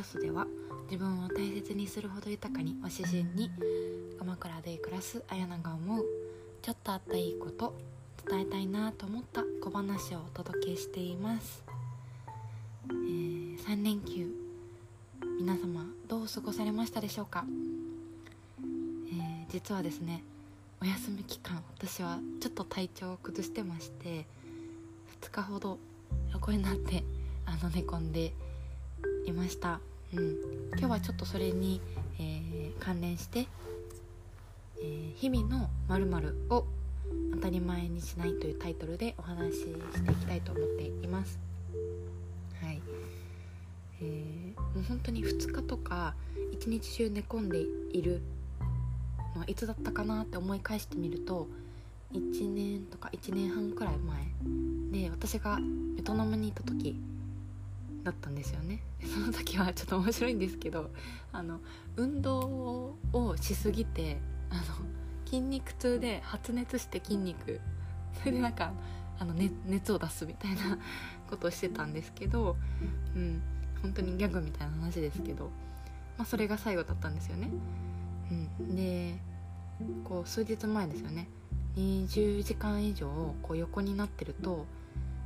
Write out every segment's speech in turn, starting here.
キャストでは自分を大切にするほど豊かにを指針に鎌倉で暮らす綾菜が思うちょっとあったいいこと伝えたいなと思った小話をお届けしています、えー、3連休皆様どう過ごされましたでしょうか、えー、実はですねお休み期間私はちょっと体調を崩してまして2日ほど横になってあの寝込んでいました、うん、今日はちょっとそれに、えー、関連して、えー、日々のまるを当たり前にしないというタイトルでお話ししていきたいと思っています。はい。えー、もう本当に2日とか一日中寝込んでいるのはいつだったかなって思い返してみると1年とか1年半くらい前で私がベトナムにいた時だったんですよね。その時はちょっと面白いんですけどあの運動をしすぎてあの筋肉痛で発熱して筋肉それでなんかあの、ね、熱を出すみたいな ことをしてたんですけどうん本当にギャグみたいな話ですけど、まあ、それが最後だったんですよね。うん、でこう数日前ですよね。20時間以上こう横になってると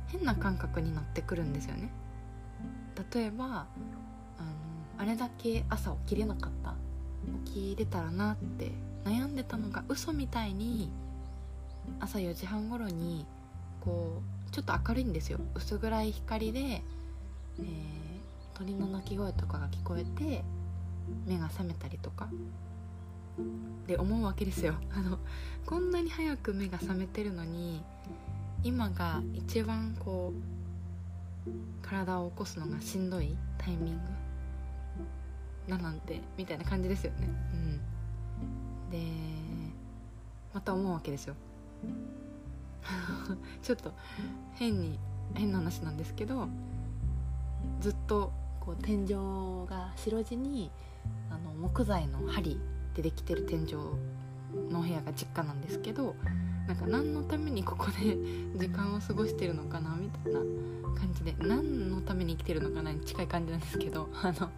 変な感覚になってくるんですよね。例えばあのあれだけ朝起きれなかった起きれたらなって悩んでたのが嘘みたいに朝4時半頃にこうちょっと明るいんですよ。薄暗い光で、えー、鳥の鳴き声とかが聞こえて目が覚めたりとか。で思うわけですよ。あのこんなに早く目が覚めてるのに今が一番こう体を起こすのがしんどいタイミングだなんてみたいな感じですよね。うん。でまた思うわけですよ。ちょっと変に変な話なんですけどずっとこう天井が白地にあの木材の針でできてる天井のお部屋が実家なんですけどなんか何のためにここで 時間を過ごしてるのかなみたいな感じで何のために生きてるのかなに近い感じなんですけど あの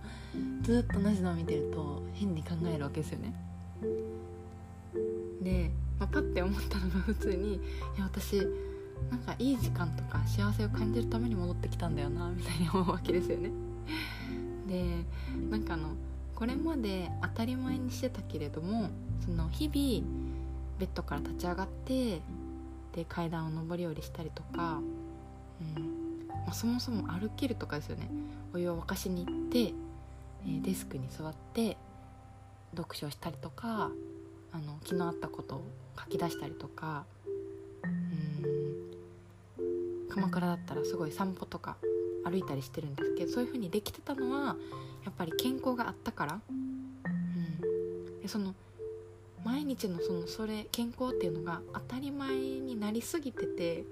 ずっと同じのを見てると変に考えるわけですよね。で、まあ、パッて思ったのが普通にいや私なんかいい時間とか幸せを感じるために戻ってきたんだよなみたいに思うわけですよね。でなんかあのこれまで当たり前にしてたけれどもその日々ベッドから立ち上がってで階段を上り下りしたりとか、うん。まあ、そもそも歩けるとかですよね。お湯を沸かしに行って、え、デスクに座って読書をしたりとかあの昨日あったことを書き出したりとかうん。鎌倉だったらすごい散歩とか歩いたりしてるんですけどそういう風にできてたのはやっぱり健康があったから、うん、でその毎日のそのそれ健康っていうのが当たり前になりすぎてて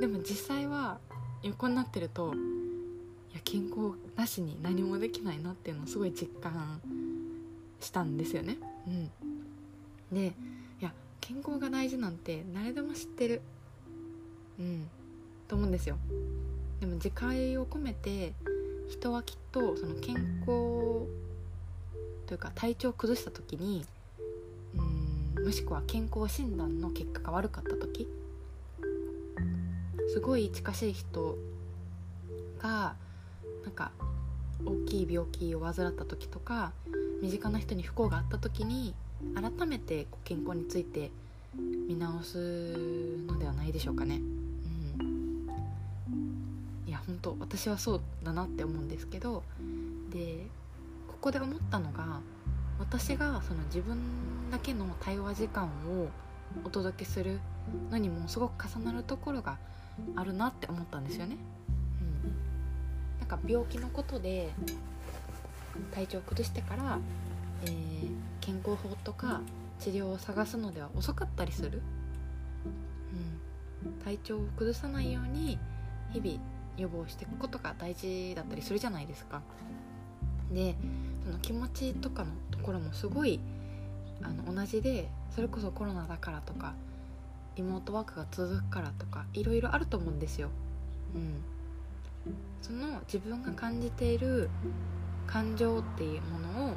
でも実際は横になってるといや健康なしに何もできないなっていうのをすごい実感したんですよね。うん、でいや健康が大事なんて誰でも知ってる、うん、と思うんですよ。でも自戒を込めて人はきっとその健康というか体調を崩した時にうんもしくは健康診断の結果が悪かった時？すごい近しい人がなんか大きい病気を患った時とか身近な人に不幸があった時に改めて健康について見直すのではないでしょうかね。うん、いや本当私はそうだなって思うんですけどでここで思ったのが私がその自分だけの対話時間をお届けするのにもすごく重なるところがあるなって思ったんですよね。うん、なんか病気のことで体調を崩してから、えー、健康法とか治療を探すのでは遅かったりする、うん、体調を崩さないように日々予防していくことが大事だったりするじゃないですか。でその気持ちとかのところもすごいあの同じでそれこそコロナだからとかリモートワークが続くからとかいろいろあると思うんですよ。うん、その自分が感じている感情っていうものを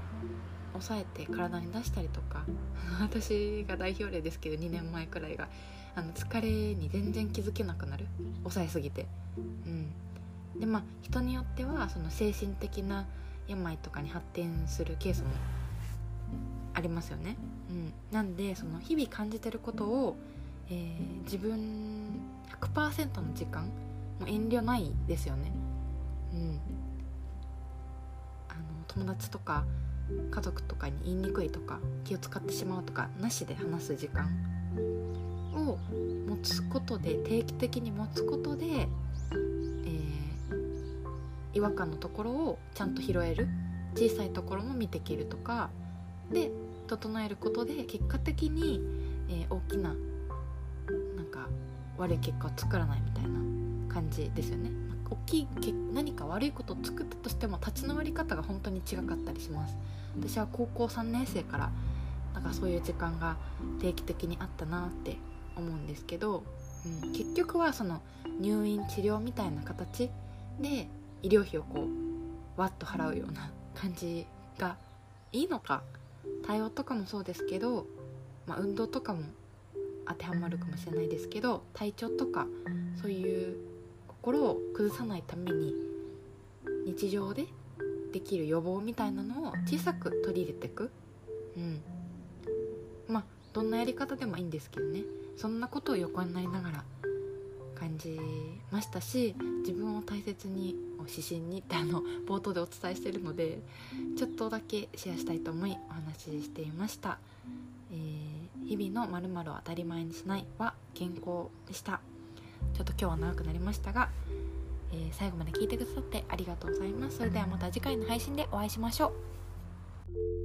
抑えて体に出したりとか 私が代表例ですけど2年前くらいがあの疲れに全然気づけなくなる。抑えすぎて。うん。でまあ人によってはその精神的な病とかに発展するケースもありますよね、うん、なんでその日々感じてることを、えー、自分100%の時間もう遠慮ないですよね。うん。あの友達とか家族とかに言いにくいとか気を使ってしまうとかなしで話す時間を持つことで定期的に持つことで、えー、違和感のところをちゃんと拾える。小さいところも見てきるとかで整えることで結果的に、えー、大きななんか悪い結果を作らないみたいな感じですよね。大きい何か悪いことを作ったとしても立ち直り方が本当に違かったりします私は高校3年生からなんかそういう時間が定期的にあったなって思うんですけど、うん、結局はその入院治療みたいな形で医療費をこうわっと払うような感じがいいのか対応とかもそうですけど、まあ、運動とかも当てはまるかもしれないですけど体調とかそういう心を崩さないために日常でできる予防みたいなのを小さく取り入れていく、うん、まあどんなやり方でもいいんですけどね。そんなことを横になりながらじましたし自分を大切にを指針にってあの 冒頭でお伝えしてるのでちょっとだけシェアしたいと思いお話ししていました、えー、日々の〇〇を当たり前にしないは健康でした。ちょっと今日は長くなりましたが、えー、最後まで聞いてくださってありがとうございます。それではまた次回の配信でお会いしましょう。